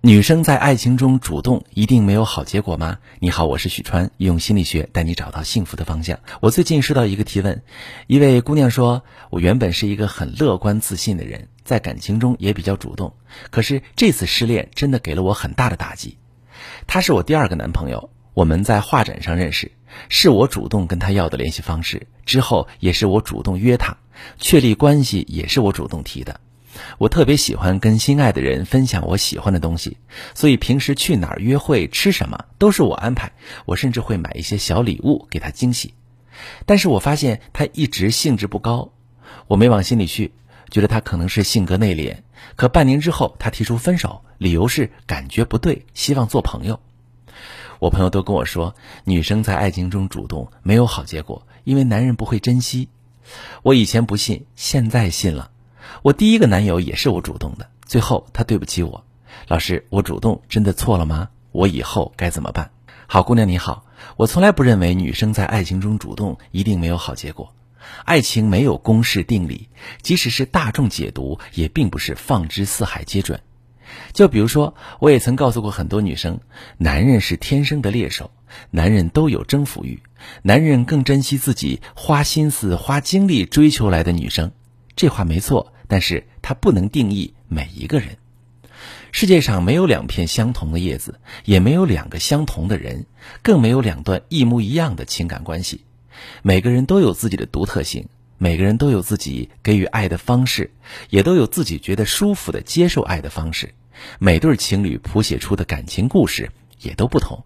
女生在爱情中主动一定没有好结果吗？你好，我是许川，用心理学带你找到幸福的方向。我最近收到一个提问，一位姑娘说：“我原本是一个很乐观自信的人，在感情中也比较主动，可是这次失恋真的给了我很大的打击。他是我第二个男朋友，我们在画展上认识，是我主动跟他要的联系方式，之后也是我主动约他，确立关系也是我主动提的。”我特别喜欢跟心爱的人分享我喜欢的东西，所以平时去哪儿约会、吃什么都是我安排。我甚至会买一些小礼物给他惊喜。但是我发现他一直兴致不高，我没往心里去，觉得他可能是性格内敛。可半年之后，他提出分手，理由是感觉不对，希望做朋友。我朋友都跟我说，女生在爱情中主动没有好结果，因为男人不会珍惜。我以前不信，现在信了。我第一个男友也是我主动的，最后他对不起我。老师，我主动真的错了吗？我以后该怎么办？好姑娘你好，我从来不认为女生在爱情中主动一定没有好结果。爱情没有公式定理，即使是大众解读，也并不是放之四海皆准。就比如说，我也曾告诉过很多女生，男人是天生的猎手，男人都有征服欲，男人更珍惜自己花心思、花精力追求来的女生。这话没错。但是它不能定义每一个人。世界上没有两片相同的叶子，也没有两个相同的人，更没有两段一模一样的情感关系。每个人都有自己的独特性，每个人都有自己给予爱的方式，也都有自己觉得舒服的接受爱的方式。每对情侣谱写出的感情故事也都不同。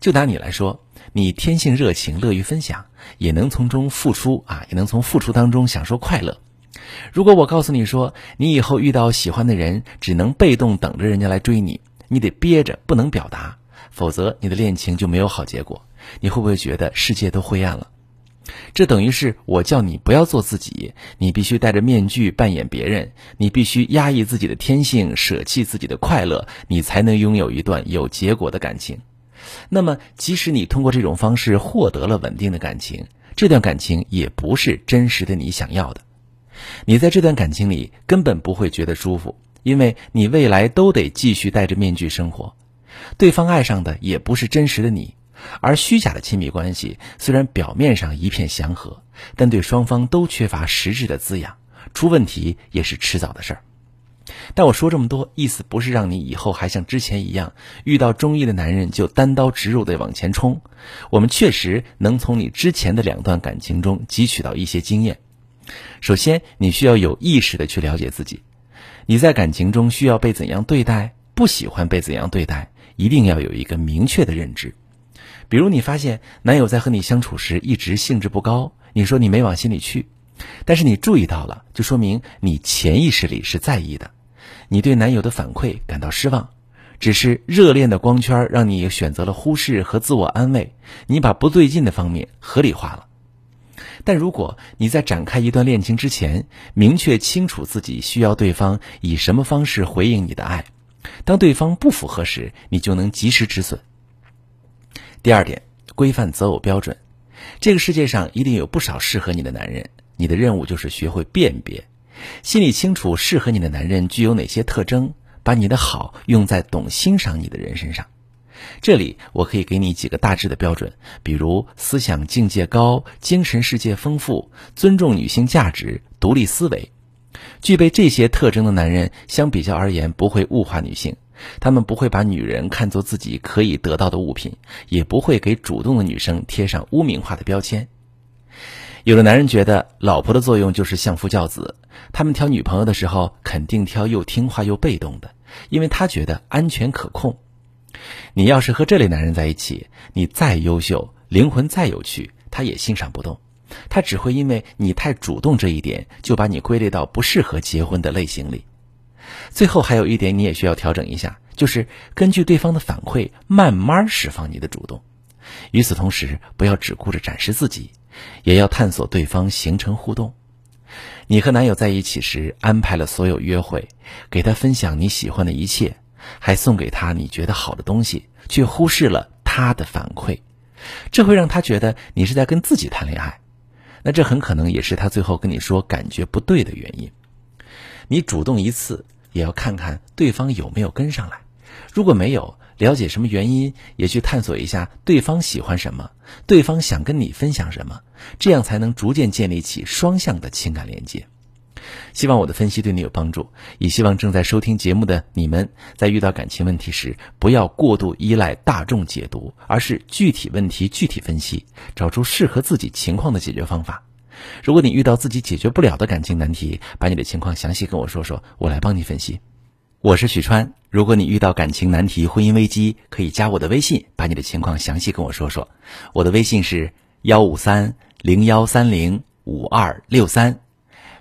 就拿你来说，你天性热情，乐于分享，也能从中付出啊，也能从付出当中享受快乐。如果我告诉你说，你以后遇到喜欢的人，只能被动等着人家来追你，你得憋着不能表达，否则你的恋情就没有好结果。你会不会觉得世界都灰暗了？这等于是我叫你不要做自己，你必须戴着面具扮演别人，你必须压抑自己的天性，舍弃自己的快乐，你才能拥有一段有结果的感情。那么，即使你通过这种方式获得了稳定的感情，这段感情也不是真实的你想要的。你在这段感情里根本不会觉得舒服，因为你未来都得继续戴着面具生活，对方爱上的也不是真实的你，而虚假的亲密关系虽然表面上一片祥和，但对双方都缺乏实质的滋养，出问题也是迟早的事儿。但我说这么多，意思不是让你以后还像之前一样，遇到中意的男人就单刀直入的往前冲。我们确实能从你之前的两段感情中汲取到一些经验。首先，你需要有意识的去了解自己。你在感情中需要被怎样对待？不喜欢被怎样对待？一定要有一个明确的认知。比如，你发现男友在和你相处时一直兴致不高，你说你没往心里去，但是你注意到了，就说明你潜意识里是在意的。你对男友的反馈感到失望，只是热恋的光圈让你选择了忽视和自我安慰，你把不对劲的方面合理化了。但如果你在展开一段恋情之前，明确清楚自己需要对方以什么方式回应你的爱，当对方不符合时，你就能及时止损。第二点，规范择偶标准。这个世界上一定有不少适合你的男人，你的任务就是学会辨别，心里清楚适合你的男人具有哪些特征，把你的好用在懂欣赏你的人身上。这里我可以给你几个大致的标准，比如思想境界高、精神世界丰富、尊重女性价值、独立思维。具备这些特征的男人，相比较而言不会物化女性，他们不会把女人看作自己可以得到的物品，也不会给主动的女生贴上污名化的标签。有的男人觉得老婆的作用就是相夫教子，他们挑女朋友的时候肯定挑又听话又被动的，因为他觉得安全可控。你要是和这类男人在一起，你再优秀，灵魂再有趣，他也欣赏不动。他只会因为你太主动这一点，就把你归类到不适合结婚的类型里。最后还有一点，你也需要调整一下，就是根据对方的反馈，慢慢释放你的主动。与此同时，不要只顾着展示自己，也要探索对方，形成互动。你和男友在一起时，安排了所有约会，给他分享你喜欢的一切。还送给他你觉得好的东西，却忽视了他的反馈，这会让他觉得你是在跟自己谈恋爱，那这很可能也是他最后跟你说感觉不对的原因。你主动一次，也要看看对方有没有跟上来，如果没有，了解什么原因，也去探索一下对方喜欢什么，对方想跟你分享什么，这样才能逐渐建立起双向的情感连接。希望我的分析对你有帮助，也希望正在收听节目的你们，在遇到感情问题时，不要过度依赖大众解读，而是具体问题具体分析，找出适合自己情况的解决方法。如果你遇到自己解决不了的感情难题，把你的情况详细跟我说说，我来帮你分析。我是许川，如果你遇到感情难题、婚姻危机，可以加我的微信，把你的情况详细跟我说说。我的微信是幺五三零幺三零五二六三，